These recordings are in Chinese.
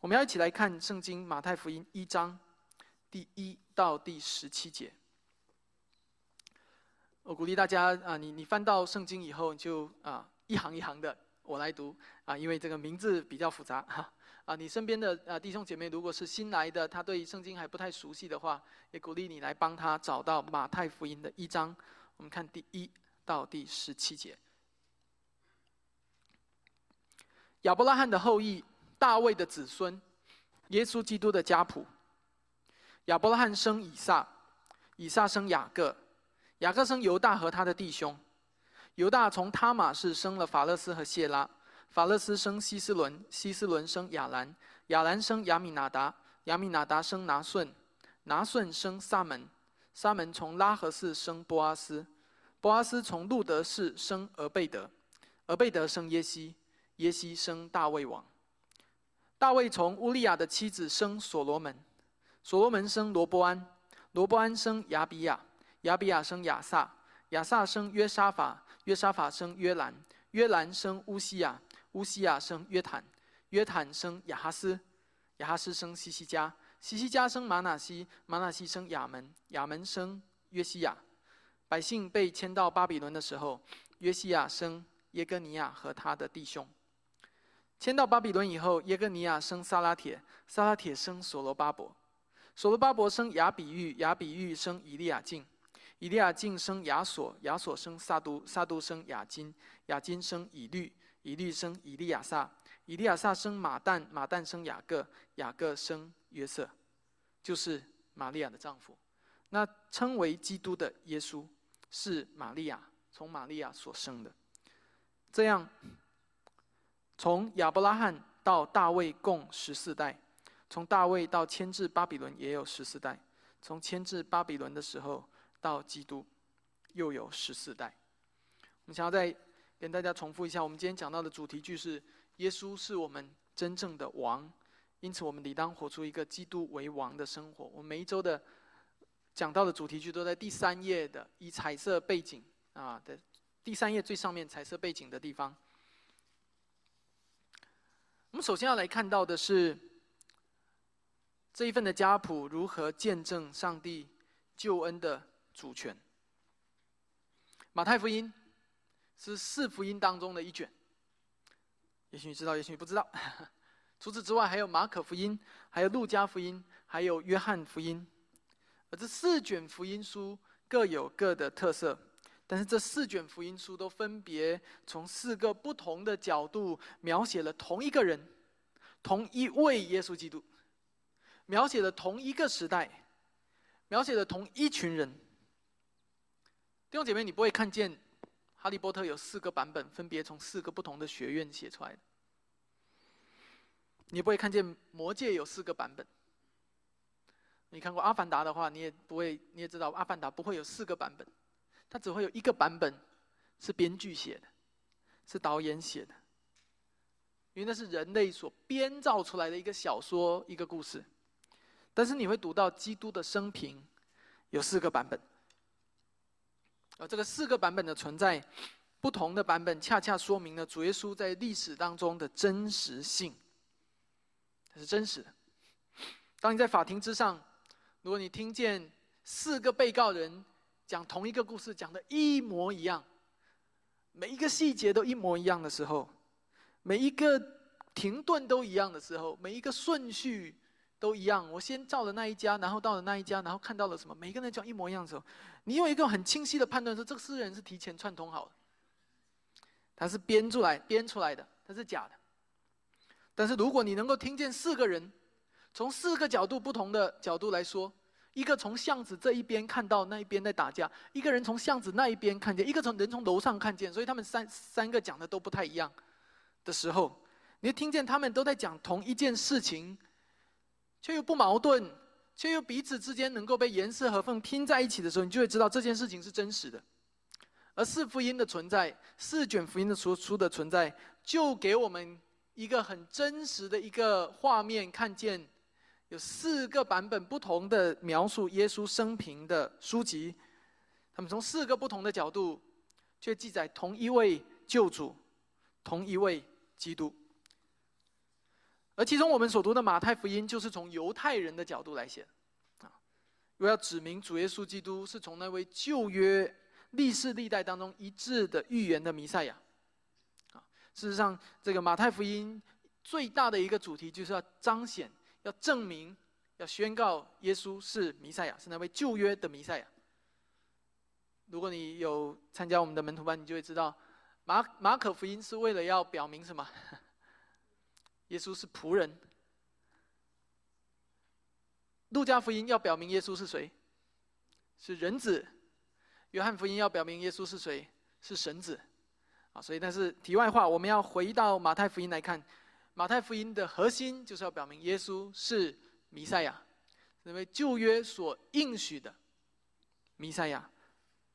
我们要一起来看圣经马太福音一章第一到第十七节。我鼓励大家啊，你你翻到圣经以后，就啊一行一行的我来读啊，因为这个名字比较复杂哈啊。你身边的啊弟兄姐妹，如果是新来的，他对圣经还不太熟悉的话，也鼓励你来帮他找到马太福音的一章。我们看第一到第十七节。亚伯拉罕的后裔。大卫的子孙，耶稣基督的家谱。亚伯拉罕生以撒，以撒生雅各，雅各生犹大和他的弟兄。犹大从他玛氏生了法勒斯和谢拉，法勒斯生希斯伦，希斯伦生亚兰，亚兰生亚米拿达，亚米拿达生拿顺，拿顺生撒门，撒门从拉合氏生波阿斯，波阿斯从路德氏生俄贝德，俄贝德生耶西，耶西生大卫王。大卫从乌利亚的妻子生所罗门，所罗门生罗波安，罗波安生亚比亚，亚比亚生亚萨，亚萨生约沙法，约沙法生约兰，约兰生乌西亚，乌西亚生约坦，约坦生亚哈斯，亚哈斯生西西加，西西加生马纳西，马纳西生亚门，亚门生约西亚。百姓被迁到巴比伦的时候，约西亚生耶哥尼亚和他的弟兄。迁到巴比伦以后，耶哥尼亚生撒拉铁，撒拉铁生所罗巴伯，所罗巴伯生亚比玉，亚比玉生以利亚敬，以利亚敬生亚索，亚索生撒都，撒都生亚金，亚金生以律，以律生以利亚撒，以利亚撒生马旦，马旦生雅各，雅各生约瑟，就是玛利亚的丈夫。那称为基督的耶稣，是玛利亚从玛利亚所生的。这样。从亚伯拉罕到大卫共十四代，从大卫到迁至巴比伦也有十四代，从迁至巴比伦的时候到基督又有十四代。我们想要再跟大家重复一下，我们今天讲到的主题句是：耶稣是我们真正的王，因此我们理当活出一个基督为王的生活。我们每一周的讲到的主题句都在第三页的以彩色背景啊的第三页最上面彩色背景的地方。我们首先要来看到的是这一份的家谱如何见证上帝救恩的主权。马太福音是四福音当中的一卷，也许你知道，也许你不知道。除此之外，还有马可福音、还有路加福音、还有约翰福音，而这四卷福音书各有各的特色。但是这四卷福音书都分别从四个不同的角度描写了同一个人，同一位耶稣基督，描写了同一个时代，描写了同一群人。弟兄姐妹，你不会看见《哈利波特》有四个版本，分别从四个不同的学院写出来的；你不会看见《魔戒》有四个版本。你看过《阿凡达》的话，你也不会，你也知道《阿凡达》不会有四个版本。它只会有一个版本，是编剧写的，是导演写的，因为那是人类所编造出来的一个小说、一个故事。但是你会读到基督的生平，有四个版本，而这个四个版本的存在，不同的版本恰恰说明了主耶稣在历史当中的真实性，它是真实的。当你在法庭之上，如果你听见四个被告人，讲同一个故事，讲的一模一样，每一个细节都一模一样的时候，每一个停顿都一样的时候，每一个顺序都一样。我先照了那一家，然后到了那一家，然后看到了什么？每一个人讲一模一样的时候，你有一个很清晰的判断，说这个诗人是提前串通好的，他是编出来编出来的，他是假的。但是如果你能够听见四个人从四个角度不同的角度来说。一个从巷子这一边看到那一边在打架，一个人从巷子那一边看见，一个从人从楼上看见，所以他们三三个讲的都不太一样的时候，你听见他们都在讲同一件事情，却又不矛盾，却又彼此之间能够被严丝合缝拼在一起的时候，你就会知道这件事情是真实的。而四福音的存在，四卷福音的书书的存在，就给我们一个很真实的一个画面，看见。有四个版本不同的描述耶稣生平的书籍，他们从四个不同的角度，却记载同一位救主，同一位基督。而其中我们所读的马太福音，就是从犹太人的角度来写，啊，我要指明主耶稣基督是从那位旧约历世历代当中一致的预言的弥赛亚，啊，事实上，这个马太福音最大的一个主题就是要彰显、要证明、要宣告耶稣是弥赛亚，是那位旧约的弥赛亚。如果你有参加我们的门徒班，你就会知道，马马可福音是为了要表明什么？耶稣是仆人。路加福音要表明耶稣是谁？是人子。约翰福音要表明耶稣是谁？是神子。啊，所以但是题外话，我们要回到马太福音来看，马太福音的核心就是要表明耶稣是弥赛亚，那位旧约所应许的弥赛亚。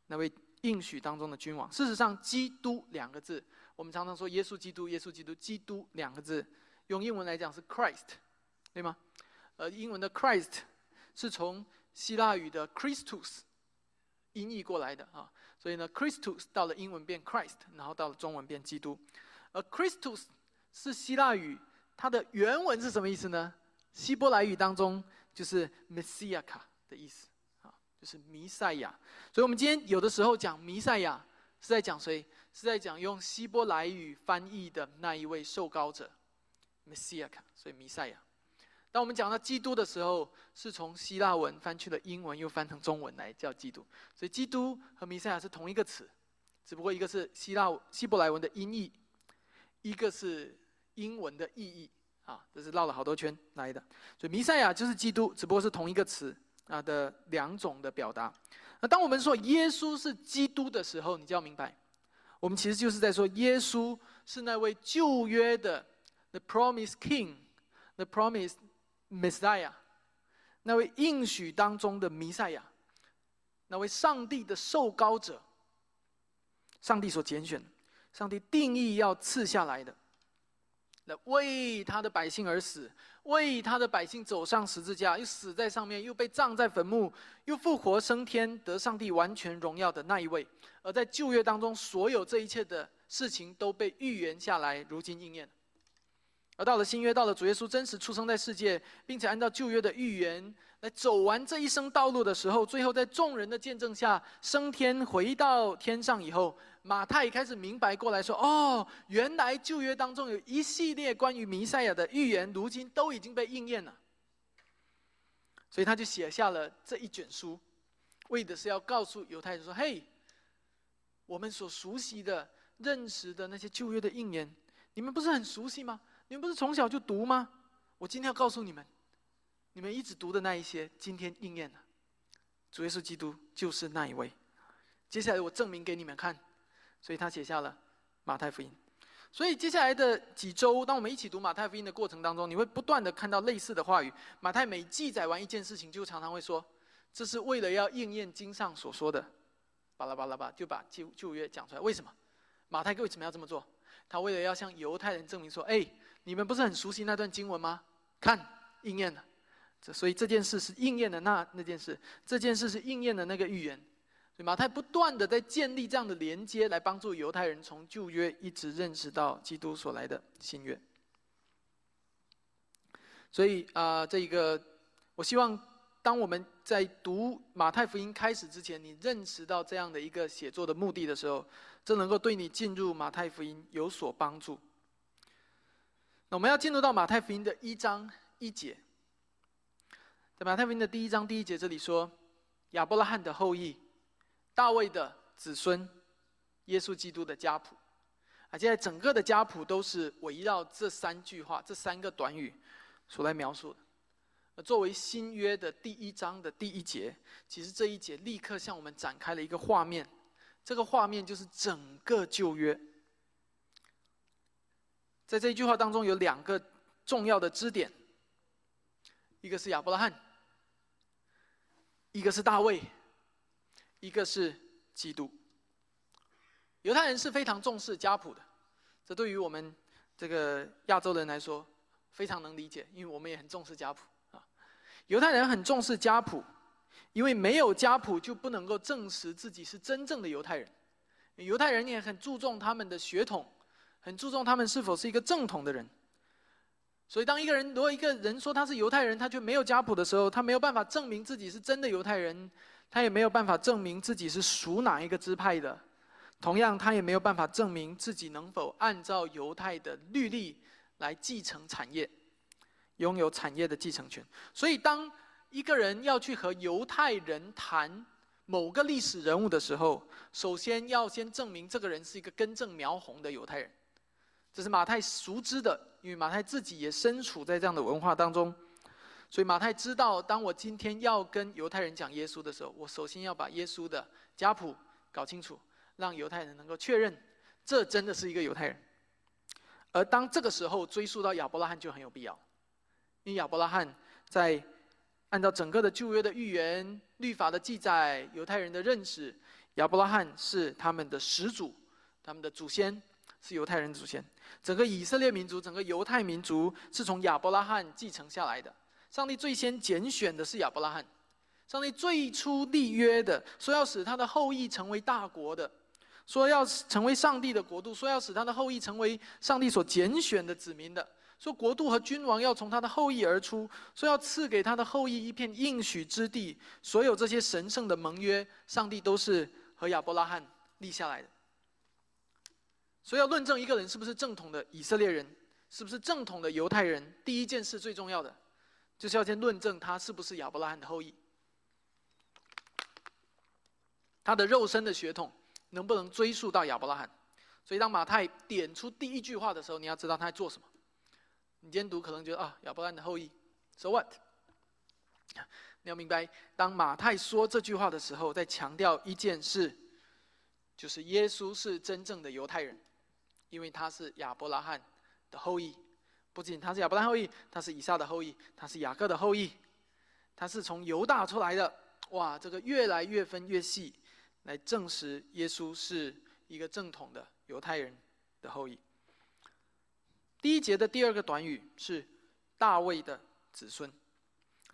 那位应许当中的君王，事实上，“基督”两个字，我们常常说“耶稣基督”，“耶稣基督”，“基督”两个字，用英文来讲是 “Christ”，对吗？呃，英文的 “Christ” 是从希腊语的 “Christus” 音译过来的啊，所以呢，“Christus” 到了英文变 “Christ”，然后到了中文变“基督”。而 “Christus” 是希腊语，它的原文是什么意思呢？希伯来语当中就是 “Messiah” 的意思。啊，就是弥赛亚，所以我们今天有的时候讲弥赛亚是在讲谁？是在讲用希伯来语翻译的那一位受膏者，Messiah。所以弥赛亚。当我们讲到基督的时候，是从希腊文翻去了英文，又翻成中文来叫基督。所以基督和弥赛亚是同一个词，只不过一个是希腊希伯来文的音译，一个是英文的意义。啊，这是绕了好多圈来的。所以弥赛亚就是基督，只不过是同一个词。啊的两种的表达，那当我们说耶稣是基督的时候，你就要明白，我们其实就是在说耶稣是那位旧约的 the Promise king，the Promise messiah，那位应许当中的弥赛亚，那位上帝的受膏者，上帝所拣选，上帝定义要赐下来的，那为他的百姓而死。为他的百姓走上十字架，又死在上面，又被葬在坟墓，又复活升天，得上帝完全荣耀的那一位。而在旧约当中，所有这一切的事情都被预言下来，如今应验。而到了新约，到了主耶稣真实出生在世界，并且按照旧约的预言来走完这一生道路的时候，最后在众人的见证下升天，回到天上以后。马太开始明白过来说：“哦，原来旧约当中有一系列关于弥赛亚的预言，如今都已经被应验了。”所以他就写下了这一卷书，为的是要告诉犹太人说：“嘿，我们所熟悉的、认识的那些旧约的应验，你们不是很熟悉吗？你们不是从小就读吗？我今天要告诉你们，你们一直读的那一些，今天应验了。主耶稣基督就是那一位。接下来我证明给你们看。”所以他写下了马太福音。所以接下来的几周，当我们一起读马太福音的过程当中，你会不断的看到类似的话语。马太每记载完一件事情，就常常会说：“这是为了要应验经上所说的。”巴拉巴拉巴，就把旧旧约讲出来。为什么？马太为什么要这么做？他为了要向犹太人证明说：“哎，你们不是很熟悉那段经文吗？看，应验了。这所以这件事是应验的那那件事，这件事是应验的那个预言。”所以马太不断的在建立这样的连接，来帮助犹太人从旧约一直认识到基督所来的新约。所以啊，这一个我希望，当我们在读马太福音开始之前，你认识到这样的一个写作的目的的时候，这能够对你进入马太福音有所帮助。我们要进入到马太福音的一章一节，在马太福音的第一章第一节这里说，亚伯拉罕的后裔。大卫的子孙，耶稣基督的家谱，啊，现在整个的家谱都是围绕这三句话、这三个短语所来描述的。作为新约的第一章的第一节，其实这一节立刻向我们展开了一个画面，这个画面就是整个旧约。在这一句话当中有两个重要的支点，一个是亚伯拉罕，一个是大卫。一个是基督，犹太人是非常重视家谱的，这对于我们这个亚洲人来说非常能理解，因为我们也很重视家谱啊。犹太人很重视家谱，因为没有家谱就不能够证实自己是真正的犹太人。犹太人也很注重他们的血统，很注重他们是否是一个正统的人。所以，当一个人如果一个人说他是犹太人，他却没有家谱的时候，他没有办法证明自己是真的犹太人，他也没有办法证明自己是属哪一个支派的。同样，他也没有办法证明自己能否按照犹太的律例来继承产业，拥有产业的继承权。所以，当一个人要去和犹太人谈某个历史人物的时候，首先要先证明这个人是一个根正苗红的犹太人。这是马太熟知的，因为马太自己也身处在这样的文化当中，所以马太知道，当我今天要跟犹太人讲耶稣的时候，我首先要把耶稣的家谱搞清楚，让犹太人能够确认这真的是一个犹太人。而当这个时候追溯到亚伯拉罕就很有必要，因为亚伯拉罕在按照整个的旧约的预言、律法的记载、犹太人的认识，亚伯拉罕是他们的始祖，他们的祖先。是犹太人祖先，整个以色列民族，整个犹太民族是从亚伯拉罕继承下来的。上帝最先拣选的是亚伯拉罕，上帝最初立约的，说要使他的后裔成为大国的，说要成为上帝的国度，说要使他的后裔成为上帝所拣选的子民的，说国度和君王要从他的后裔而出，说要赐给他的后裔一片应许之地。所有这些神圣的盟约，上帝都是和亚伯拉罕立下来的。所以要论证一个人是不是正统的以色列人，是不是正统的犹太人，第一件事最重要的，就是要先论证他是不是亚伯拉罕的后裔，他的肉身的血统能不能追溯到亚伯拉罕。所以当马太点出第一句话的时候，你要知道他在做什么。你今天读可能觉得啊，亚伯拉罕的后裔，so what？你要明白，当马太说这句话的时候，在强调一件事，就是耶稣是真正的犹太人。因为他是亚伯拉罕的后裔，不仅他是亚伯拉罕后裔，他是以撒的后裔，他是雅各的后裔，他是从犹大出来的。哇，这个越来越分越细，来证实耶稣是一个正统的犹太人的后裔。第一节的第二个短语是大卫的子孙，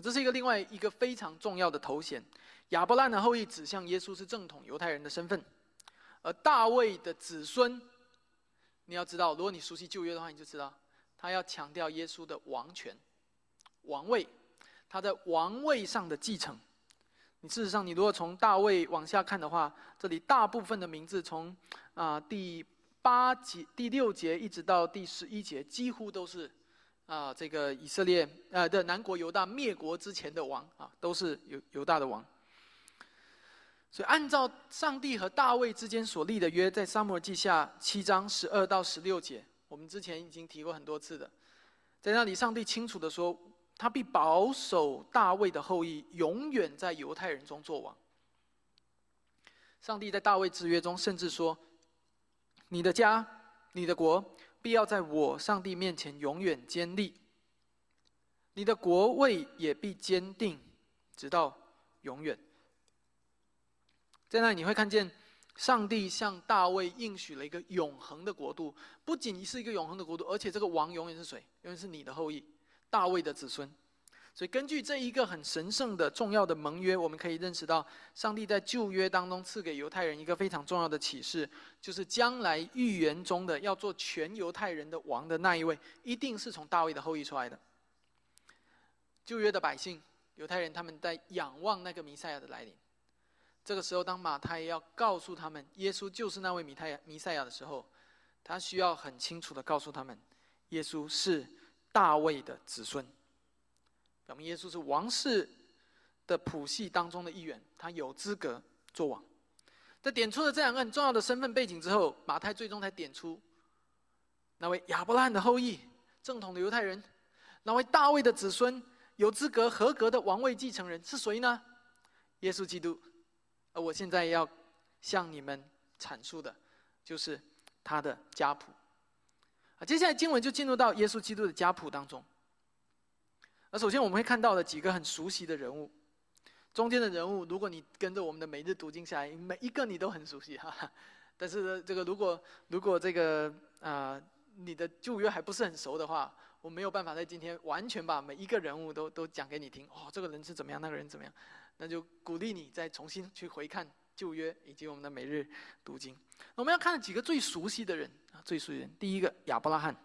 这是一个另外一个非常重要的头衔。亚伯拉罕的后裔指向耶稣是正统犹太人的身份，而大卫的子孙。你要知道，如果你熟悉旧约的话，你就知道，他要强调耶稣的王权、王位，他在王位上的继承。你事实上，你如果从大卫往下看的话，这里大部分的名字从啊第八节、第六节一直到第十一节，几乎都是啊这个以色列呃的南国犹大灭国之前的王啊，都是犹犹大的王。所以，按照上帝和大卫之间所立的约，在撒母耳记下七章十二到十六节，我们之前已经提过很多次的，在那里，上帝清楚的说，他必保守大卫的后裔，永远在犹太人中作王。上帝在大卫之约中，甚至说：“你的家，你的国，必要在我上帝面前永远坚立；你的国位也必坚定，直到永远。”在那里你会看见，上帝向大卫应许了一个永恒的国度，不仅是一个永恒的国度，而且这个王永远是谁？永远是你的后裔，大卫的子孙。所以根据这一个很神圣的、重要的盟约，我们可以认识到，上帝在旧约当中赐给犹太人一个非常重要的启示，就是将来预言中的要做全犹太人的王的那一位，一定是从大卫的后裔出来的。旧约的百姓，犹太人，他们在仰望那个弥赛亚的来临。这个时候，当马太要告诉他们耶稣就是那位弥太弥赛亚的时候，他需要很清楚的告诉他们，耶稣是大卫的子孙，表明耶稣是王室的谱系当中的一员，他有资格做王。在点出了这两个很重要的身份背景之后，马太最终才点出那位亚伯拉罕的后裔、正统的犹太人，那位大卫的子孙、有资格合格的王位继承人是谁呢？耶稣基督。而我现在要向你们阐述的，就是他的家谱。啊，接下来经文就进入到耶稣基督的家谱当中。而首先我们会看到的几个很熟悉的人物，中间的人物，如果你跟着我们的每日读经下来，每一个你都很熟悉哈。但是，这个如果如果这个啊你的旧约还不是很熟的话，我没有办法在今天完全把每一个人物都都讲给你听。哦，这个人是怎么样，那个人怎么样。那就鼓励你再重新去回看旧约以及我们的每日读经。我们要看几个最熟悉的人啊，最熟悉的人。第一个亚伯拉罕，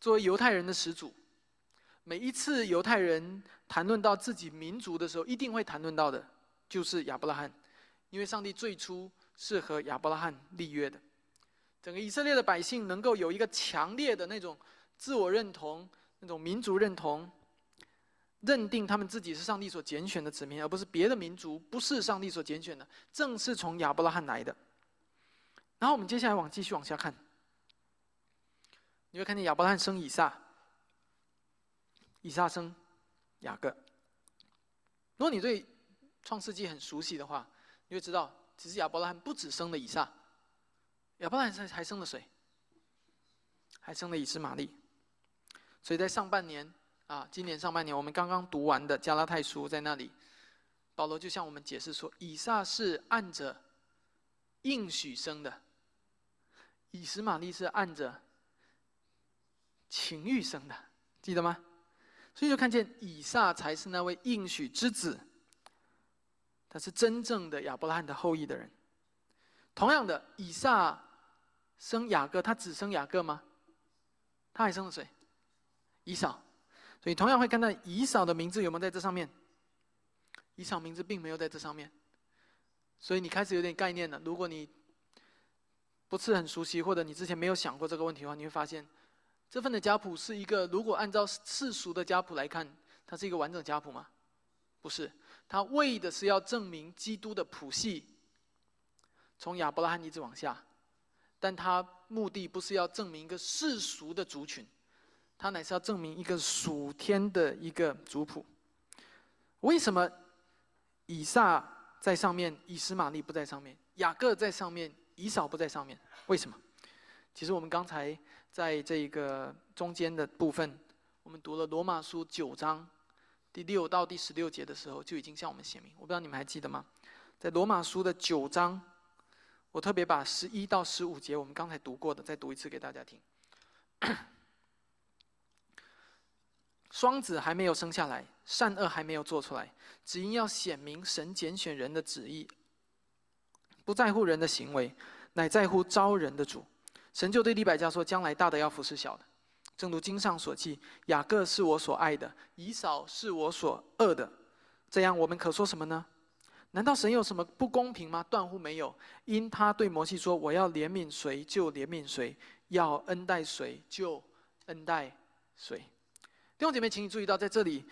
作为犹太人的始祖，每一次犹太人谈论到自己民族的时候，一定会谈论到的，就是亚伯拉罕，因为上帝最初是和亚伯拉罕立约的。整个以色列的百姓能够有一个强烈的那种自我认同、那种民族认同，认定他们自己是上帝所拣选的子民，而不是别的民族不是上帝所拣选的，正是从亚伯拉罕来的。然后我们接下来往继续往下看，你会看见亚伯拉罕生以撒，以撒生雅各。如果你对创世纪很熟悉的话，你会知道，其实亚伯拉罕不止生了以撒。亚伯拉罕还生了谁？还生了以斯玛利。所以在上半年啊，今年上半年我们刚刚读完的加拉太书，在那里，保罗就向我们解释说，以撒是按着应许生的，以斯玛利是按着情欲生的，记得吗？所以就看见以撒才是那位应许之子，他是真正的亚伯拉罕的后裔的人。同样的，以撒。生雅各，他只生雅各吗？他还生了谁？以扫。所以同样会看到以扫的名字有没有在这上面？以扫名字并没有在这上面。所以你开始有点概念了。如果你不是很熟悉，或者你之前没有想过这个问题的话，你会发现，这份的家谱是一个，如果按照世俗的家谱来看，它是一个完整家谱吗？不是，它为的是要证明基督的谱系，从亚伯拉罕一直往下。但他目的不是要证明一个世俗的族群，他乃是要证明一个属天的一个族谱。为什么以撒在上面，以实玛利不在上面，雅各在上面，以扫不在上面？为什么？其实我们刚才在这个中间的部分，我们读了罗马书九章第六到第十六节的时候，就已经向我们写明。我不知道你们还记得吗？在罗马书的九章。我特别把十一到十五节我们刚才读过的再读一次给大家听。双子还没有生下来，善恶还没有做出来，只因要显明神拣选人的旨意，不在乎人的行为，乃在乎招人的主。神就对利百加说：“将来大的要服侍小的。”正如经上所记：“雅各是我所爱的，以扫是我所恶的。”这样，我们可说什么呢？难道神有什么不公平吗？断乎没有。因他对摩西说：“我要怜悯谁就怜悯谁，要恩待谁就恩待谁。”弟兄姐妹，请你注意到，在这里，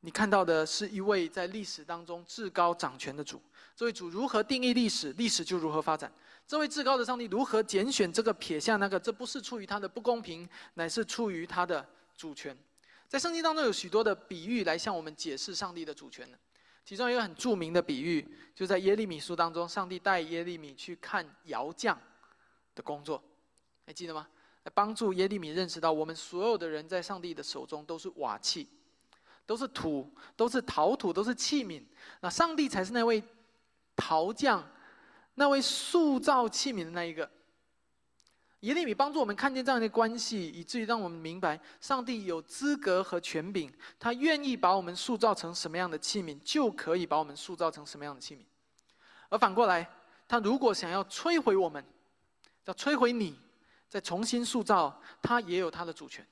你看到的是一位在历史当中至高掌权的主。这位主如何定义历史，历史就如何发展。这位至高的上帝如何拣选这个撇下那个？这不是出于他的不公平，乃是出于他的主权。在圣经当中有许多的比喻来向我们解释上帝的主权的。其中一个很著名的比喻，就在耶利米书当中，上帝带耶利米去看窑匠的工作，还记得吗？来帮助耶利米认识到，我们所有的人在上帝的手中都是瓦器，都是土，都是陶土，都是器皿。那上帝才是那位陶匠，那位塑造器皿的那一个。耶利米帮助我们看见这样的关系，以至于让我们明白，上帝有资格和权柄，他愿意把我们塑造成什么样的器皿，就可以把我们塑造成什么样的器皿。而反过来，他如果想要摧毁我们，要摧毁你，再重新塑造，他也有他的主权。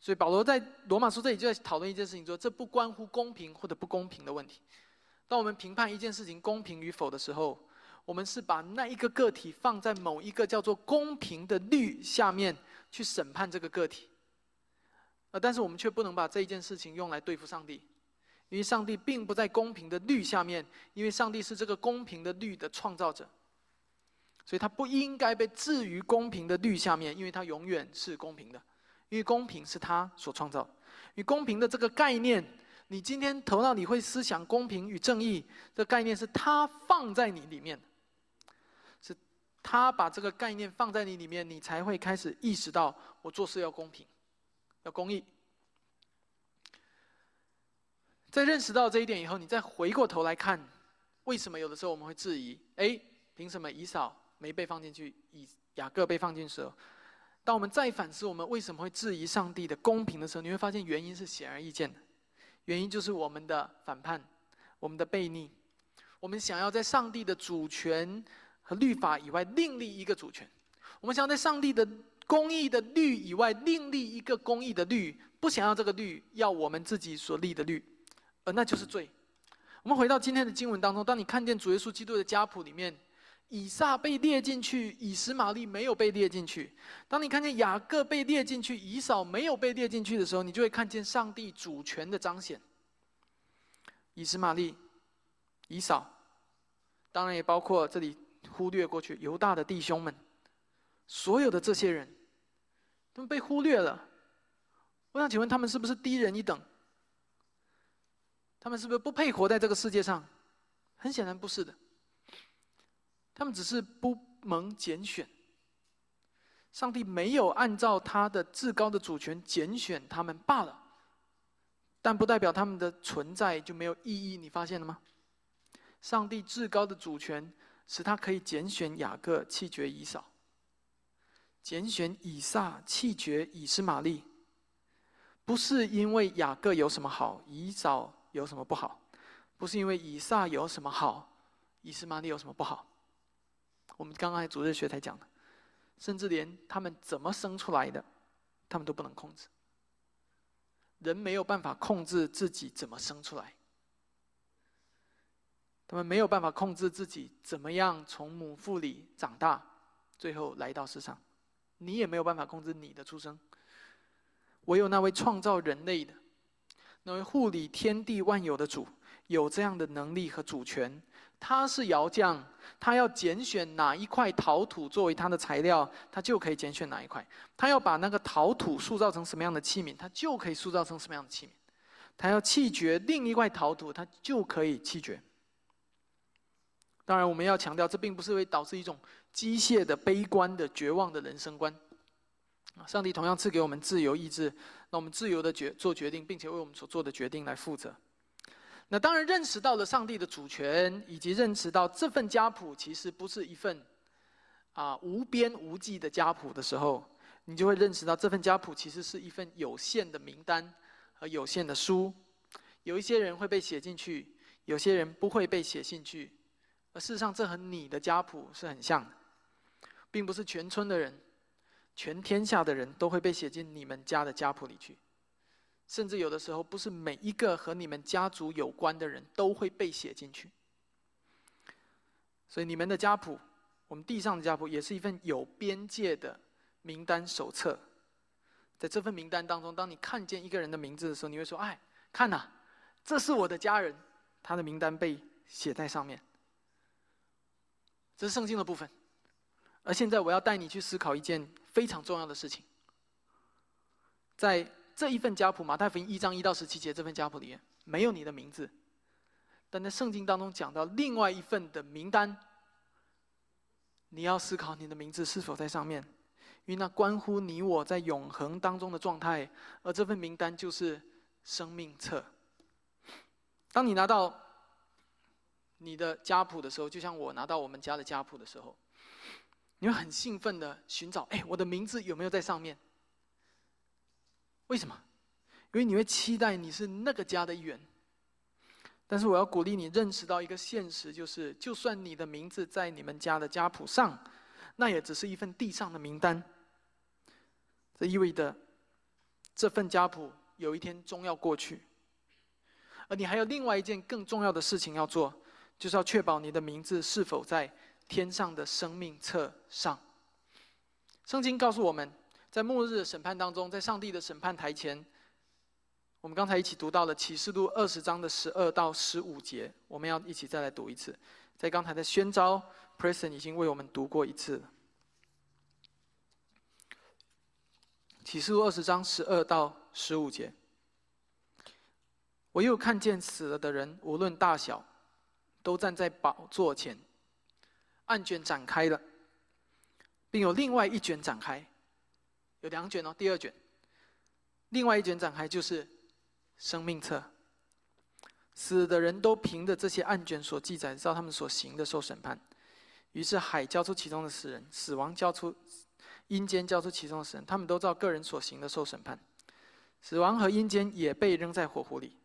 所以保罗在罗马书这里就在讨论一件事情，说这不关乎公平或者不公平的问题。当我们评判一件事情公平与否的时候，我们是把那一个个体放在某一个叫做公平的律下面去审判这个个体，呃，但是我们却不能把这一件事情用来对付上帝，因为上帝并不在公平的律下面，因为上帝是这个公平的律的创造者，所以他不应该被置于公平的律下面，因为他永远是公平的，因为公平是他所创造，与公平的这个概念。你今天头脑里会思想公平与正义这概念，是他放在你里面。是他把这个概念放在你里面，你才会开始意识到我做事要公平，要公义。在认识到这一点以后，你再回过头来看，为什么有的时候我们会质疑？哎，凭什么以扫没被放进去，以雅各被放进时，当我们再反思我们为什么会质疑上帝的公平的时候，你会发现原因是显而易见的，原因就是我们的反叛，我们的悖逆，我们想要在上帝的主权。和律法以外另立一个主权，我们想要在上帝的公义的律以外另立一个公义的律，不想要这个律，要我们自己所立的律，而那就是罪。我们回到今天的经文当中，当你看见主耶稣基督的家谱里面，以撒被列进去，以实玛利没有被列进去；当你看见雅各被列进去，以扫没有被列进去的时候，你就会看见上帝主权的彰显。以实玛利、以扫，当然也包括这里忽略过去犹大的弟兄们，所有的这些人，他们被忽略了。我想请问，他们是不是低人一等？他们是不是不配活在这个世界上？很显然不是的。他们只是不蒙拣选。上帝没有按照他的至高的主权拣选他们罢了，但不代表他们的存在就没有意义。你发现了吗？上帝至高的主权使他可以拣选雅各，弃绝以扫；拣选以撒，弃绝以斯玛利。不是因为雅各有什么好，以扫有什么不好；不是因为以撒有什么好，以斯玛利有什么不好。我们刚刚在主日学才讲的，甚至连他们怎么生出来的，他们都不能控制。人没有办法控制自己怎么生出来，他们没有办法控制自己怎么样从母腹里长大，最后来到世上。你也没有办法控制你的出生。唯有那位创造人类的、那位护理天地万有的主，有这样的能力和主权。他是窑匠，他要拣选哪一块陶土作为他的材料，他就可以拣选哪一块。他要把那个陶土塑造成什么样的器皿，他就可以塑造成什么样的器皿。他要弃绝另一块陶土，他就可以弃绝。当然，我们要强调，这并不是会导致一种机械的、悲观的、绝望的人生观。上帝同样赐给我们自由意志，那我们自由的决做决定，并且为我们所做的决定来负责。那当然认识到了上帝的主权，以及认识到这份家谱其实不是一份啊无边无际的家谱的时候，你就会认识到这份家谱其实是一份有限的名单和有限的书。有一些人会被写进去，有些人不会被写进去。而事实上，这和你的家谱是很像的，并不是全村的人。全天下的人都会被写进你们家的家谱里去，甚至有的时候，不是每一个和你们家族有关的人都会被写进去。所以，你们的家谱，我们地上的家谱，也是一份有边界的名单手册。在这份名单当中，当你看见一个人的名字的时候，你会说：“哎，看呐，这是我的家人，他的名单被写在上面。”这是圣经的部分。而现在，我要带你去思考一件。非常重要的事情，在这一份家谱，马太福音一章一到十七节这份家谱里面没有你的名字，但在圣经当中讲到另外一份的名单，你要思考你的名字是否在上面，因为那关乎你我在永恒当中的状态，而这份名单就是生命册。当你拿到你的家谱的时候，就像我拿到我们家的家谱的时候。你会很兴奋的寻找，哎，我的名字有没有在上面？为什么？因为你会期待你是那个家的一员。但是我要鼓励你认识到一个现实，就是就算你的名字在你们家的家谱上，那也只是一份地上的名单。这意味着这份家谱有一天终要过去，而你还有另外一件更重要的事情要做，就是要确保你的名字是否在。天上的生命册上，圣经告诉我们，在末日的审判当中，在上帝的审判台前，我们刚才一起读到了启示录二十章的十二到十五节，我们要一起再来读一次。在刚才的宣召，Preston 已经为我们读过一次。启示录二十章十二到十五节，我又看见死了的人，无论大小，都站在宝座前。案卷展开了，并有另外一卷展开，有两卷哦。第二卷，另外一卷展开就是生命册。死的人都凭着这些案卷所记载，照他们所行的受审判。于是海交出其中的死人，死亡交出阴间交出其中的死人，他们都照个人所行的受审判。死亡和阴间也被扔在火湖里，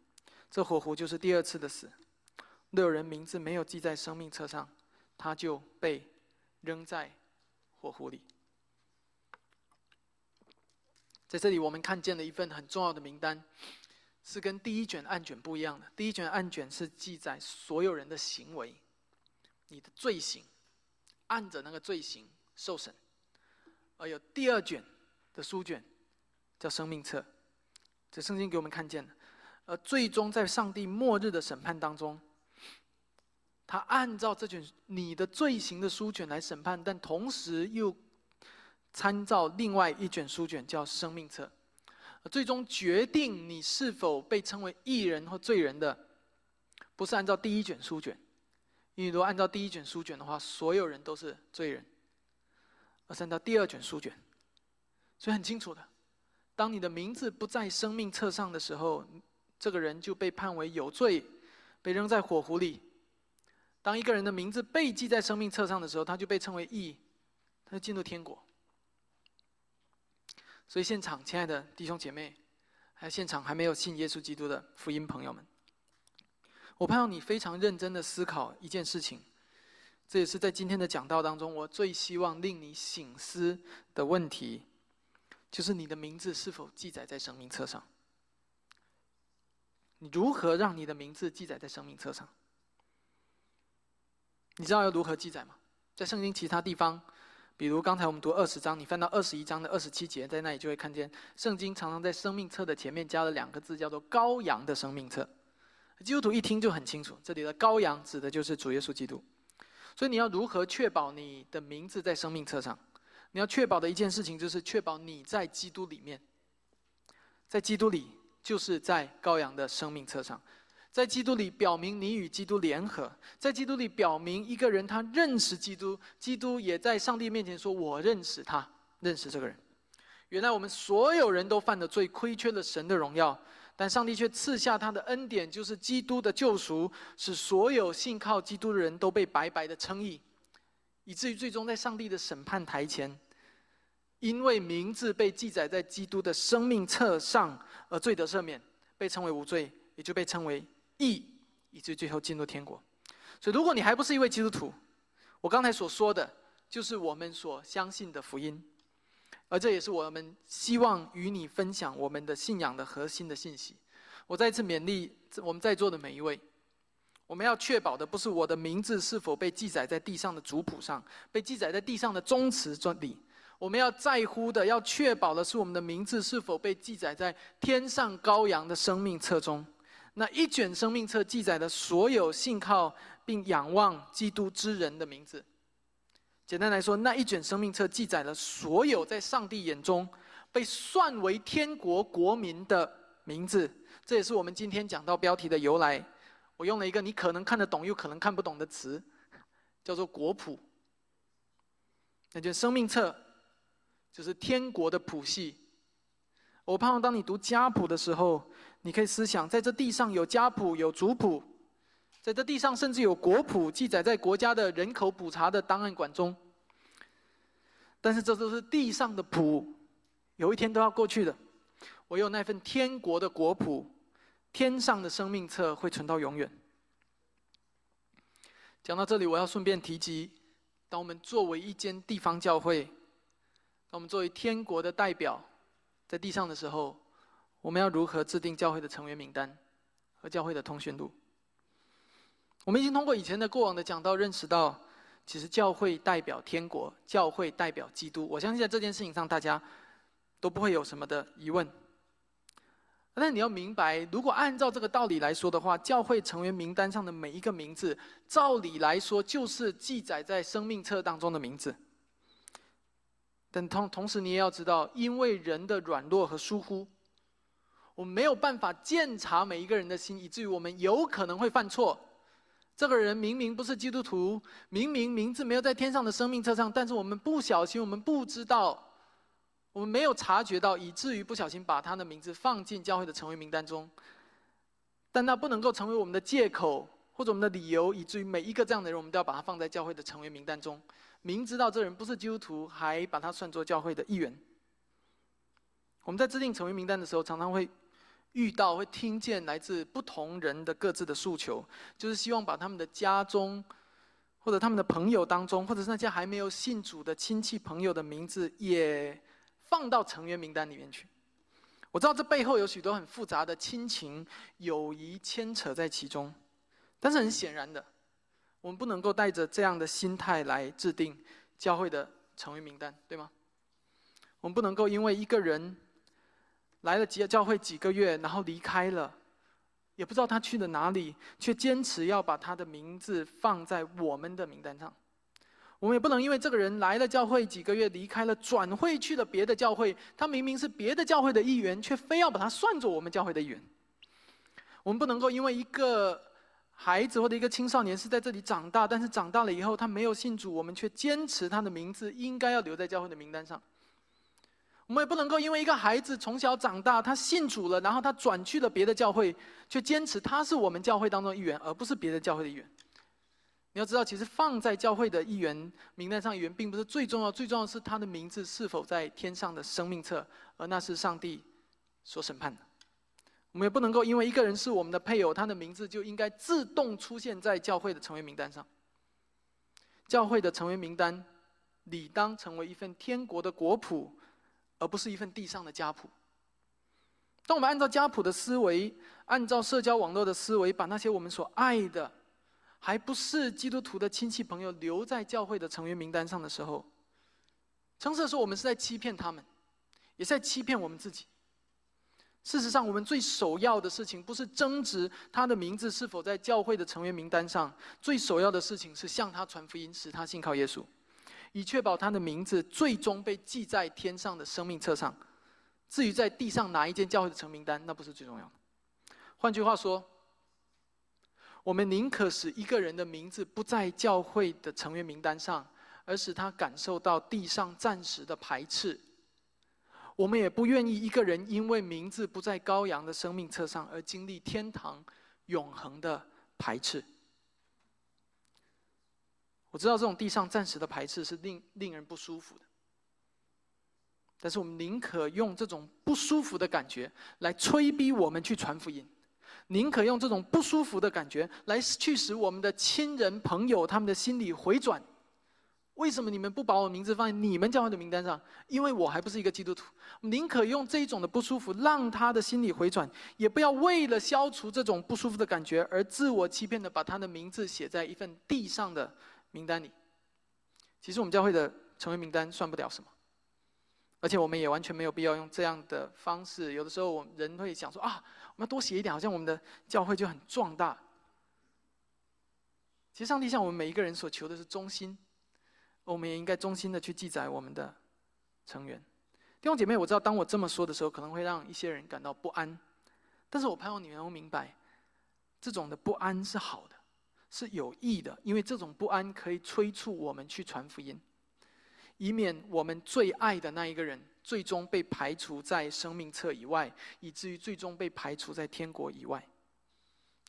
这火湖就是第二次的死。六人名字没有记在生命册上。他就被扔在火湖里。在这里，我们看见了一份很重要的名单，是跟第一卷案卷不一样的。第一卷案卷是记载所有人的行为，你的罪行，按着那个罪行受审；而有第二卷的书卷，叫生命册，这圣经给我们看见的。而最终在上帝末日的审判当中，他按照这卷你的罪行的书卷来审判，但同时又。参照另外一卷书卷叫生命册，最终决定你是否被称为艺人或罪人的，不是按照第一卷书卷，因为如果按照第一卷书卷的话，所有人都是罪人，而是按照第二卷书卷，所以很清楚的，当你的名字不在生命册上的时候，这个人就被判为有罪，被扔在火湖里；当一个人的名字被记在生命册上的时候，他就被称为义，他就进入天国。所以，现场亲爱的弟兄姐妹，还有现场还没有信耶稣基督的福音朋友们，我盼望你非常认真的思考一件事情。这也是在今天的讲道当中，我最希望令你醒思的问题，就是你的名字是否记载在生命册上？你如何让你的名字记载在生命册上？你知道要如何记载吗？在圣经其他地方。比如刚才我们读二十章，你翻到二十一章的二十七节，在那里就会看见圣经常常在生命册的前面加了两个字，叫做“羔羊的生命册”。基督徒一听就很清楚，这里的羔羊指的就是主耶稣基督。所以你要如何确保你的名字在生命册上？你要确保的一件事情就是确保你在基督里面，在基督里就是在羔羊的生命册上。在基督里表明你与基督联合，在基督里表明一个人他认识基督，基督也在上帝面前说：“我认识他，认识这个人。”原来我们所有人都犯了罪，亏缺了神的荣耀，但上帝却赐下他的恩典，就是基督的救赎，使所有信靠基督的人都被白白的称义，以至于最终在上帝的审判台前，因为名字被记载在基督的生命册上而罪得赦免，被称为无罪，也就被称为。义，以至最后进入天国。所以，如果你还不是一位基督徒，我刚才所说的，就是我们所相信的福音，而这也是我们希望与你分享我们的信仰的核心的信息。我再次勉励我们在座的每一位，我们要确保的不是我的名字是否被记载在地上的族谱上，被记载在地上的宗祠中里。我们要在乎的，要确保的是我们的名字是否被记载在天上羔羊的生命册中。那一卷生命册记载的所有信靠并仰望基督之人的名字，简单来说，那一卷生命册记载了所有在上帝眼中被算为天国国民的名字。这也是我们今天讲到标题的由来。我用了一个你可能看得懂又可能看不懂的词，叫做“国谱”。那卷生命册就是天国的谱系。我盼望当你读家谱的时候。你可以思想，在这地上有家谱、有族谱，在这地上甚至有国谱，记载在国家的人口普查的档案馆中。但是这都是地上的谱，有一天都要过去的。我有那份天国的国谱，天上的生命册会存到永远。讲到这里，我要顺便提及：当我们作为一间地方教会，当我们作为天国的代表，在地上的时候。我们要如何制定教会的成员名单和教会的通讯录？我们已经通过以前的过往的讲道，认识到，其实教会代表天国，教会代表基督。我相信在这件事情上，大家都不会有什么的疑问。但你要明白，如果按照这个道理来说的话，教会成员名单上的每一个名字，照理来说就是记载在生命册当中的名字。但同同时，你也要知道，因为人的软弱和疏忽。我们没有办法鉴察每一个人的心，以至于我们有可能会犯错。这个人明明不是基督徒，明明名字没有在天上的生命册上，但是我们不小心，我们不知道，我们没有察觉到，以至于不小心把他的名字放进教会的成为名单中。但那不能够成为我们的借口或者我们的理由，以至于每一个这样的人，我们都要把他放在教会的成为名单中。明知道这人不是基督徒，还把他算作教会的一员。我们在制定成为名单的时候，常常会。遇到会听见来自不同人的各自的诉求，就是希望把他们的家中，或者他们的朋友当中，或者是那些还没有信主的亲戚朋友的名字，也放到成员名单里面去。我知道这背后有许多很复杂的亲情、友谊牵扯在其中，但是很显然的，我们不能够带着这样的心态来制定教会的成员名单，对吗？我们不能够因为一个人来了几教会几个月，然后离开了，也不知道他去了哪里，却坚持要把他的名字放在我们的名单上。我们也不能因为这个人来了教会几个月，离开了转会去了别的教会，他明明是别的教会的一员，却非要把他算作我们教会的一员。我们不能够因为一个孩子或者一个青少年是在这里长大，但是长大了以后他没有信主，我们却坚持他的名字应该要留在教会的名单上。我们也不能够因为一个孩子从小长大，他信主了，然后他转去了别的教会，却坚持他是我们教会当中一员，而不是别的教会的一员。你要知道，其实放在教会的一员名单上，一员并不是最重要，最重要的是他的名字是否在天上的生命册，而那是上帝所审判的。我们也不能够因为一个人是我们的配偶，他的名字就应该自动出现在教会的成员名单上。教会的成员名单理当成为一份天国的国谱，而不是一份地上的家谱。当我们按照家谱的思维，按照社交网络的思维，把那些我们所爱的。还不是基督徒的亲戚朋友留在教会的成员名单上的时候，诚实的说，我们是在欺骗他们，也是在欺骗我们自己。事实上，我们最首要的事情不是争执他的名字是否在教会的成员名单上，最首要的事情是向他传福音，使他信靠耶稣，以确保他的名字最终被记在天上的生命册上。至于在地上哪一间教会的成名单，那不是最重要的。换句话说。我们宁可使一个人的名字不在教会的成员名单上，而使他感受到地上暂时的排斥。我们也不愿意一个人因为名字不在羔羊的生命册上而经历天堂永恒的排斥。我知道这种地上暂时的排斥是令令人不舒服的，但是我们宁可用这种不舒服的感觉来催逼我们去传福音。宁可用这种不舒服的感觉来去使我们的亲人朋友他们的心里回转。为什么你们不把我名字放在你们教会的名单上？因为我还不是一个基督徒。宁可用这种的不舒服让他的心里回转，也不要为了消除这种不舒服的感觉而自我欺骗的把他的名字写在一份地上的名单里。其实我们教会的成员名单算不了什么，而且我们也完全没有必要用这样的方式。有的时候，我们人会想说啊。我们要多写一点，好像我们的教会就很壮大。其实上帝向我们每一个人所求的是忠心，我们也应该忠心的去记载我们的成员。弟兄姐妹，我知道当我这么说的时候，可能会让一些人感到不安，但是我盼望你们能明白，这种的不安是好的，是有益的，因为这种不安可以催促我们去传福音，以免我们最爱的那一个人。最终被排除在生命册以外，以至于最终被排除在天国以外。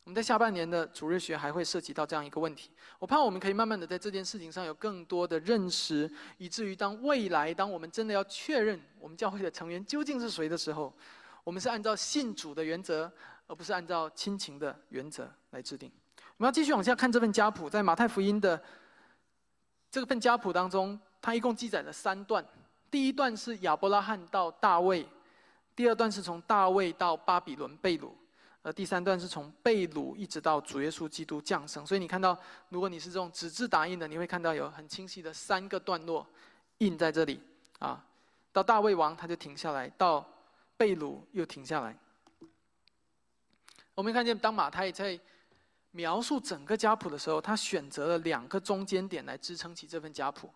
我们在下半年的主日学还会涉及到这样一个问题。我盼我们可以慢慢的在这件事情上有更多的认识，以至于当未来当我们真的要确认我们教会的成员究竟是谁的时候，我们是按照信主的原则，而不是按照亲情的原则来制定。我们要继续往下看这份家谱，在马太福音的这份家谱当中，它一共记载了三段。第一段是亚伯拉罕到大卫，第二段是从大卫到巴比伦被掳，而第三段是从被掳一直到主耶稣基督降生。所以你看到，如果你是这种纸质打印的，你会看到有很清晰的三个段落印在这里啊。到大卫王他就停下来，到被掳又停下来。我们看见，当马太在描述整个家谱的时候，他选择了两个中间点来支撑起这份家谱，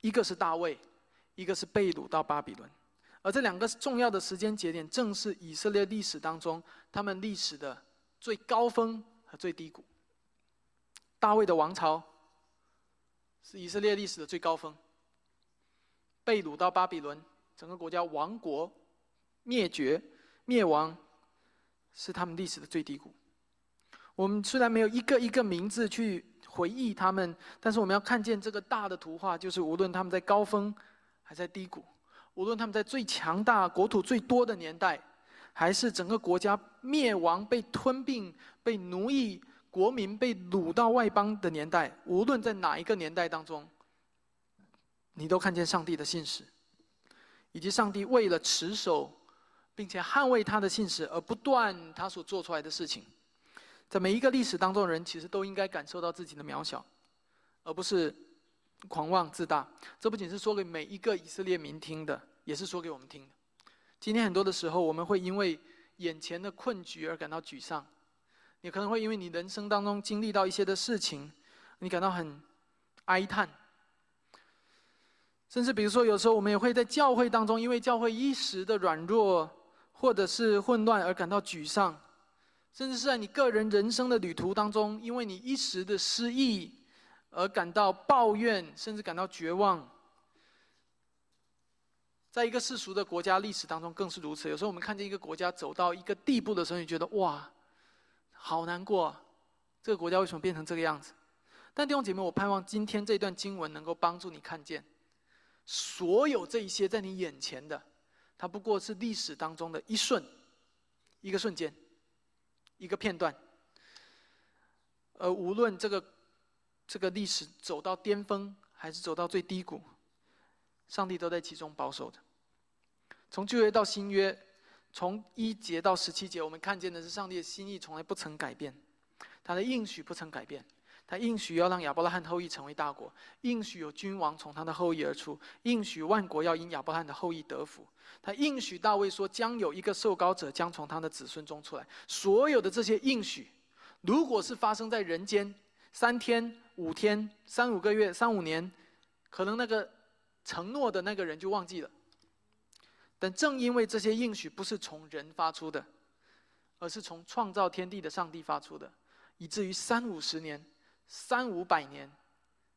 一个是大卫。一个是被掳到巴比伦，而这两个重要的时间节点，正是以色列历史当中他们历史的最高峰和最低谷。大卫的王朝是以色列历史的最高峰，被掳到巴比伦，整个国家亡国、灭绝、灭亡，是他们历史的最低谷。我们虽然没有一个一个名字去回忆他们，但是我们要看见这个大的图画，就是无论他们在高峰。还在低谷，无论他们在最强大、国土最多的年代，还是整个国家灭亡、被吞并、被奴役、国民被掳到外邦的年代，无论在哪一个年代当中，你都看见上帝的信使，以及上帝为了持守并且捍卫他的信使，而不断他所做出来的事情。在每一个历史当中，人其实都应该感受到自己的渺小，而不是狂妄自大。这不仅是说给每一个以色列民听的，也是说给我们听的。今天很多的时候，我们会因为眼前的困局而感到沮丧。你可能会因为你人生当中经历到一些的事情，你感到很哀叹。甚至比如说，有时候我们也会在教会当中，因为教会一时的软弱或者是混乱而感到沮丧。甚至是在你个人人生的旅途当中，因为你一时的失意而感到抱怨，甚至感到绝望。在一个世俗的国家历史当中更是如此。有时候我们看见一个国家走到一个地步的时候，你觉得哇，好难过，这个国家为什么变成这个样子？但弟兄姐妹，我盼望今天这段经文能够帮助你看见，所有这一些在你眼前的，它不过是历史当中的一瞬，一个瞬间。一个片段，而无论这个这个历史走到巅峰，还是走到最低谷，上帝都在其中保守着。从旧约到新约，从一节到十七节，我们看见的是上帝的心意从来不曾改变，他的应许不曾改变。他应许要让亚伯拉罕后裔成为大国，应许有君王从他的后裔而出，应许万国要因亚伯拉罕的后裔得福。他应许大卫说，将有一个受膏者将从他的子孙中出来。所有的这些应许，如果是发生在人间，三天、五天、三五个月、三五年，可能那个承诺的那个人就忘记了。但正因为这些应许不是从人发出的，而是从创造天地的上帝发出的，以至于三五十年。三五百年，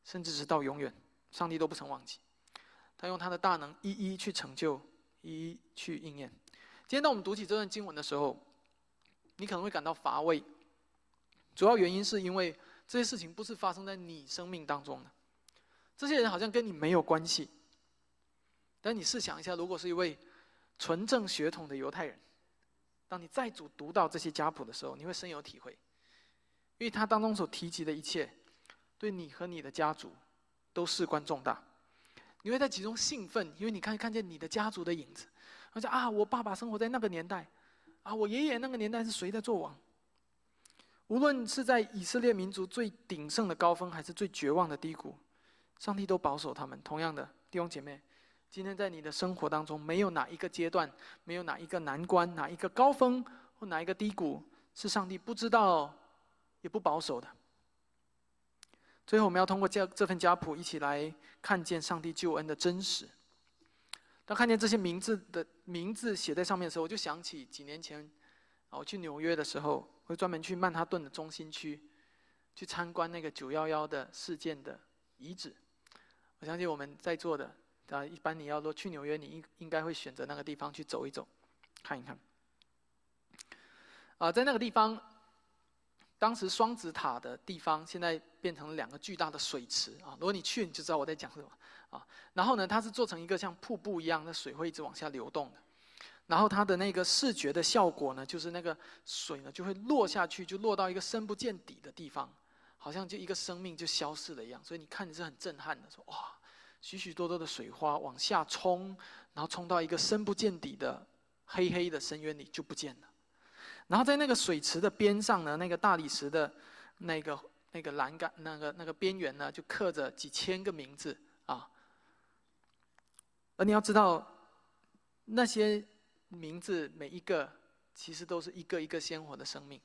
甚至直到永远，上帝都不曾忘记。他用他的大能一一去成就，一一去应验。今天当我们读起这段经文的时候，你可能会感到乏味。主要原因是因为这些事情不是发生在你生命当中的，这些人好像跟你没有关系。但你试想一下，如果是一位纯正血统的犹太人，当你再组读到这些家谱的时候，你会深有体会。因为他当中所提及的一切，对你和你的家族都事关重大，你会在其中兴奋，因为你看看见你的家族的影子，而且啊，我爸爸生活在那个年代，啊，我爷爷那个年代是谁在做王？无论是在以色列民族最鼎盛的高峰，还是最绝望的低谷，上帝都保守他们。同样的，弟兄姐妹，今天在你的生活当中，没有哪一个阶段，没有哪一个难关，哪一个高峰或哪一个低谷，是上帝不知道。也不保守的。最后，我们要通过这这份家谱，一起来看见上帝救恩的真实。当看见这些名字的名字写在上面的时候，我就想起几年前，我去纽约的时候，会专门去曼哈顿的中心区，去参观那个九幺幺的事件的遗址。我相信我们在座的，啊，一般你要说去纽约，你应应该会选择那个地方去走一走，看一看。啊，在那个地方。当时双子塔的地方，现在变成了两个巨大的水池啊！如果你去，你就知道我在讲什么啊。然后呢，它是做成一个像瀑布一样的水，会一直往下流动的。然后它的那个视觉的效果呢，就是那个水呢就会落下去，就落到一个深不见底的地方，好像就一个生命就消失了一样。所以你看，你是很震撼的，说哇，许许多多的水花往下冲，然后冲到一个深不见底的黑黑的深渊里就不见了。然后在那个水池的边上呢，那个大理石的那个那个栏杆、那个那个边缘呢，就刻着几千个名字啊。而你要知道，那些名字每一个其实都是一个一个鲜活的生命。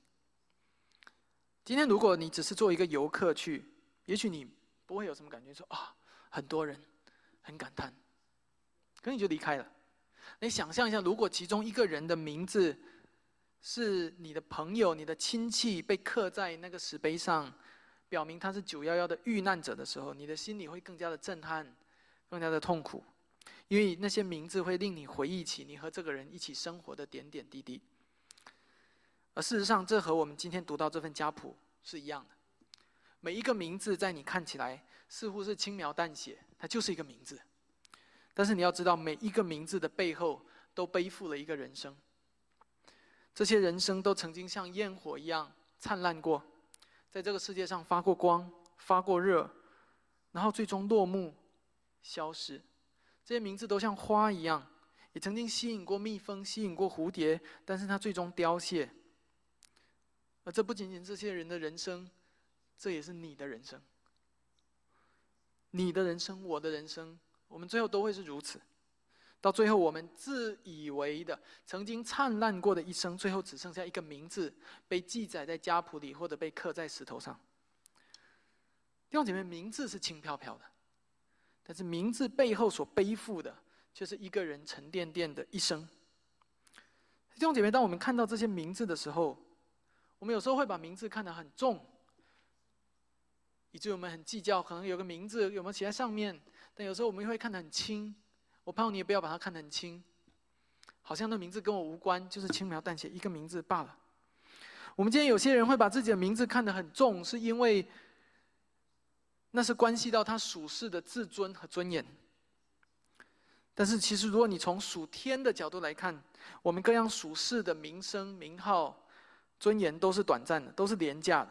今天如果你只是做一个游客去，也许你不会有什么感觉，说啊，很多人很感叹，可你就离开了。你想象一下，如果其中一个人的名字，是你的朋友、你的亲戚被刻在那个石碑上，表明他是九幺幺的遇难者的时候，你的心里会更加的震撼，更加的痛苦，因为那些名字会令你回忆起你和这个人一起生活的点点滴滴。而事实上，这和我们今天读到这份家谱是一样的。每一个名字在你看起来似乎是轻描淡写，它就是一个名字，但是你要知道，每一个名字的背后都背负了一个人生。这些人生都曾经像焰火一样灿烂过，在这个世界上发过光、发过热，然后最终落幕、消失。这些名字都像花一样，也曾经吸引过蜜蜂，吸引过蝴蝶，但是它最终凋谢。而这不仅仅这些人的人生，这也是你的人生。你的人生，我的人生，我们最后都会是如此。到最后，我们自以为的曾经灿烂过的一生，最后只剩下一个名字被记载在家谱里，或者被刻在石头上。弟兄姐妹，名字是轻飘飘的，但是名字背后所背负的。却是一个人沉甸甸的一生。弟兄姐妹，当我们看到这些名字的时候，我们有时候会把名字看得很重，以至于我们很计较，可能有个名字有没有写在上面。但有时候我们会看得很轻，我盼望你也不要把它看得很轻，好像那名字跟我无关，就是轻描淡写一个名字罢了。我们今天有些人会把自己的名字看得很重，是因为那是关系到他属世的自尊和尊严。但是，其实如果你从属天的角度来看，我们各样属世的名声、名号、尊严都是短暂的，都是廉价的。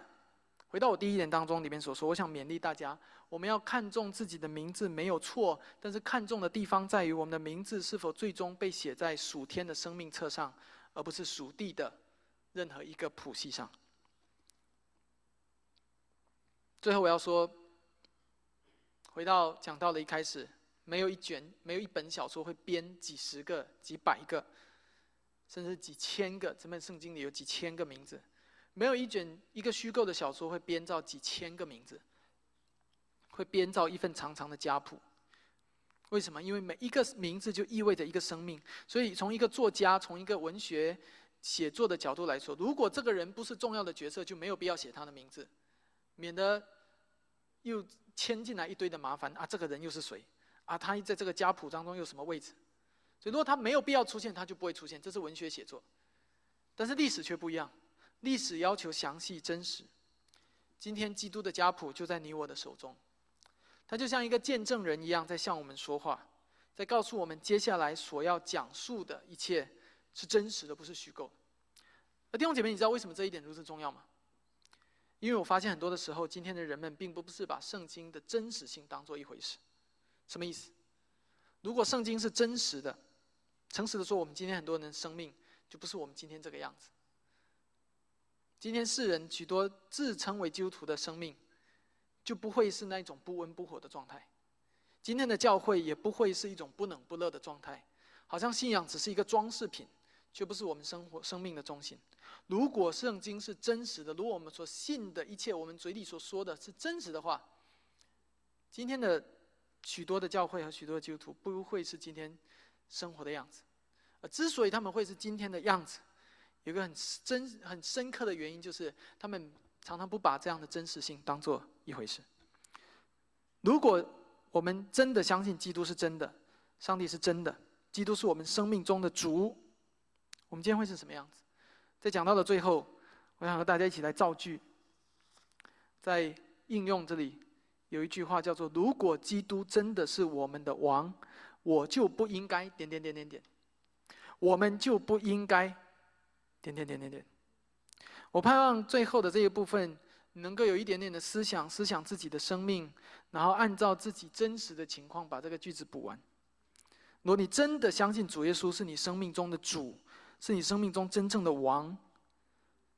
回到我第一点当中里面所说，我想勉励大家，我们要看重自己的名字没有错，但是看重的地方在于我们的名字是否最终被写在属天的生命册上，而不是属地的任何一个谱系上。最后我要说，回到讲到的一开始。没有一卷，没有一本小说会编几十个、几百个，甚至几千个。这本圣经里有几千个名字，没有一卷一个虚构的小说会编造几千个名字，会编造一份长长的家谱。为什么？因为每一个名字就意味着一个生命。所以，从一个作家、从一个文学写作的角度来说，如果这个人不是重要的角色，就没有必要写他的名字，免得又牵进来一堆的麻烦啊！这个人又是谁？啊，他在这个家谱当中有什么位置？所以，如果他没有必要出现，他就不会出现。这是文学写作，但是历史却不一样。历史要求详细真实。今天，基督的家谱就在你我的手中，他就像一个见证人一样，在向我们说话，在告诉我们接下来所要讲述的一切是真实的，不是虚构的。而弟兄姐妹，你知道为什么这一点如此重要吗？因为我发现很多的时候，今天的人们并不是把圣经的真实性当做一回事。什么意思？如果圣经是真实的，诚实的说，我们今天很多人的生命就不是我们今天这个样子。今天世人许多自称为基督徒的生命，就不会是那一种不温不火的状态。今天的教会也不会是一种不冷不热的状态，好像信仰只是一个装饰品，却不是我们生活生命的中心。如果圣经是真实的，如果我们所信的一切，我们嘴里所说的是真实的话，今天的。许多的教会和许多的基督徒不会是今天生活的样子，而之所以他们会是今天的样子，有个很真很深刻的原因，就是他们常常不把这样的真实性当做一回事。如果我们真的相信基督是真的，上帝是真的，基督是我们生命中的主，我们今天会是什么样子？在讲到的最后，我想和大家一起来造句，在应用这里。有一句话叫做：“如果基督真的是我们的王，我就不应该点点点点点，我们就不应该点点点点点。”我盼望最后的这一部分能够有一点点的思想，思想自己的生命，然后按照自己真实的情况把这个句子补完。如果你真的相信主耶稣是你生命中的主，是你生命中真正的王，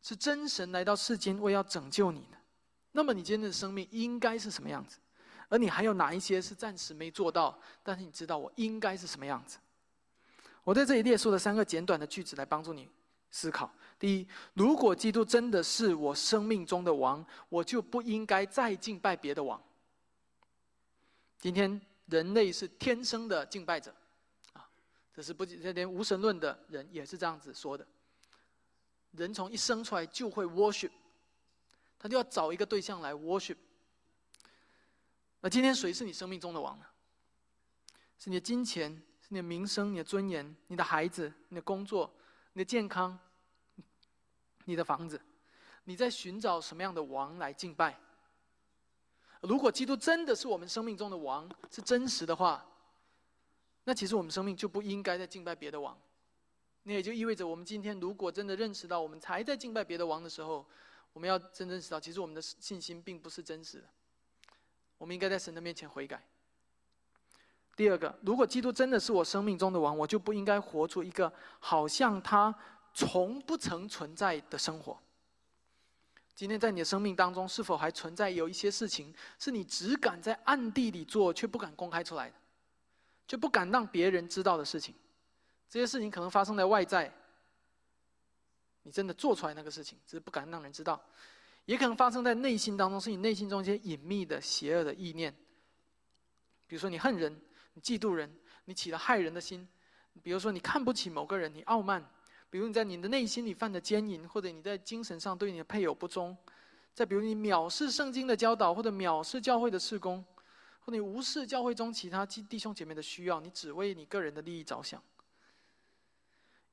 是真神来到世间为要拯救你。那么你今天的生命应该是什么样子？而你还有哪一些是暂时没做到？但是你知道我应该是什么样子？我在这里列出了三个简短的句子来帮助你思考。第一，如果基督真的是我生命中的王，我就不应该再敬拜别的王。今天人类是天生的敬拜者，啊，这是不这连无神论的人也是这样子说的。人从一生出来就会 worship。他就要找一个对象来 worship。那今天谁是你生命中的王呢？是你的金钱，是你的名声，你的尊严，你的孩子，你的工作，你的健康，你的房子。你在寻找什么样的王来敬拜？如果基督真的是我们生命中的王，是真实的话，那其实我们生命就不应该再敬拜别的王。那也就意味着，我们今天如果真的认识到我们才在敬拜别的王的时候，我们要真正知道，其实我们的信心并不是真实的。我们应该在神的面前悔改。第二个，如果基督真的是我生命中的王，我就不应该活出一个好像他从不曾存在的生活。今天在你的生命当中，是否还存在有一些事情，是你只敢在暗地里做，却不敢公开出来的，就不敢让别人知道的事情？这些事情可能发生在外在，你真的做出来那个事情，只是不敢让人知道；也可能发生在内心当中，是你内心中一些隐秘的邪恶的意念。比如说，你恨人。你嫉妒人，你起了害人的心；比如说，你看不起某个人，你傲慢；比如你在你的内心里犯的奸淫，或者你在精神上对你的配偶不忠；再比如你藐视圣经的教导，或者藐视教会的事工，或你无视教会中其他弟兄姐妹的需要，你只为你个人的利益着想。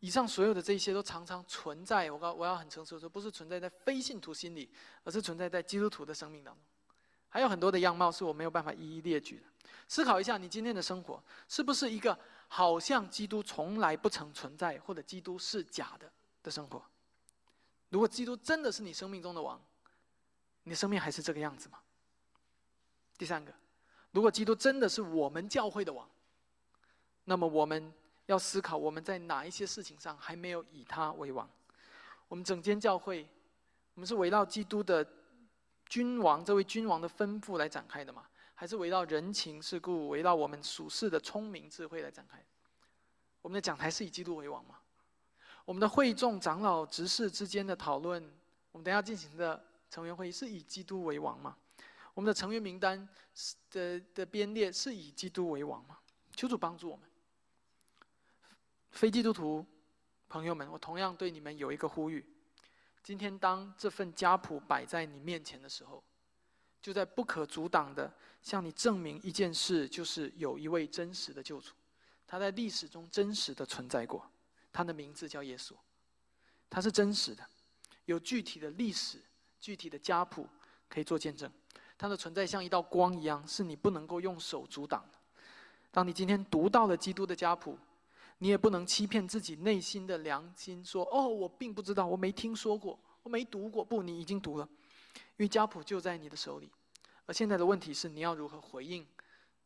以上所有的这些都常常存在，我告我要很诚实的说，不是存在在非信徒心里，而是存在在基督徒的生命当中。还有很多的样貌是我没有办法一一列举的。思考一下，你今天的生活是不是一个好像基督从来不曾存在，或者基督是假的的生活？如果基督真的是你生命中的王，你生命还是这个样子吗？第三个，如果基督真的是我们教会的王，那么我们要思考我们在哪一些事情上还没有以他为王？我们整间教会，我们是围绕基督的君王这位君王的吩咐来展开的嘛？还是围绕人情世故，围绕我们属世的聪明智慧来展开。我们的讲台是以基督为王吗？我们的会众长老执事之间的讨论，我们等下进行的成员会议是以基督为王吗？我们的成员名单的的编列是以基督为王吗？求主帮助我们。非基督徒朋友们，我同样对你们有一个呼吁：今天当这份家谱摆在你面前的时候。就在不可阻挡的向你证明一件事，就是有一位真实的救主，他在历史中真实的存在过，他的名字叫耶稣，他是真实的，有具体的历史、具体的家谱可以做见证，他的存在像一道光一样，是你不能够用手阻挡的。当你今天读到了基督的家谱，你也不能欺骗自己内心的良心，说：“哦，我并不知道，我没听说过，我没读过。”不，你已经读了。因为家谱就在你的手里，而现在的问题是，你要如何回应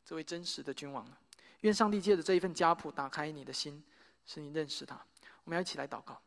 这位真实的君王呢？愿上帝借着这一份家谱打开你的心，使你认识他。我们要一起来祷告。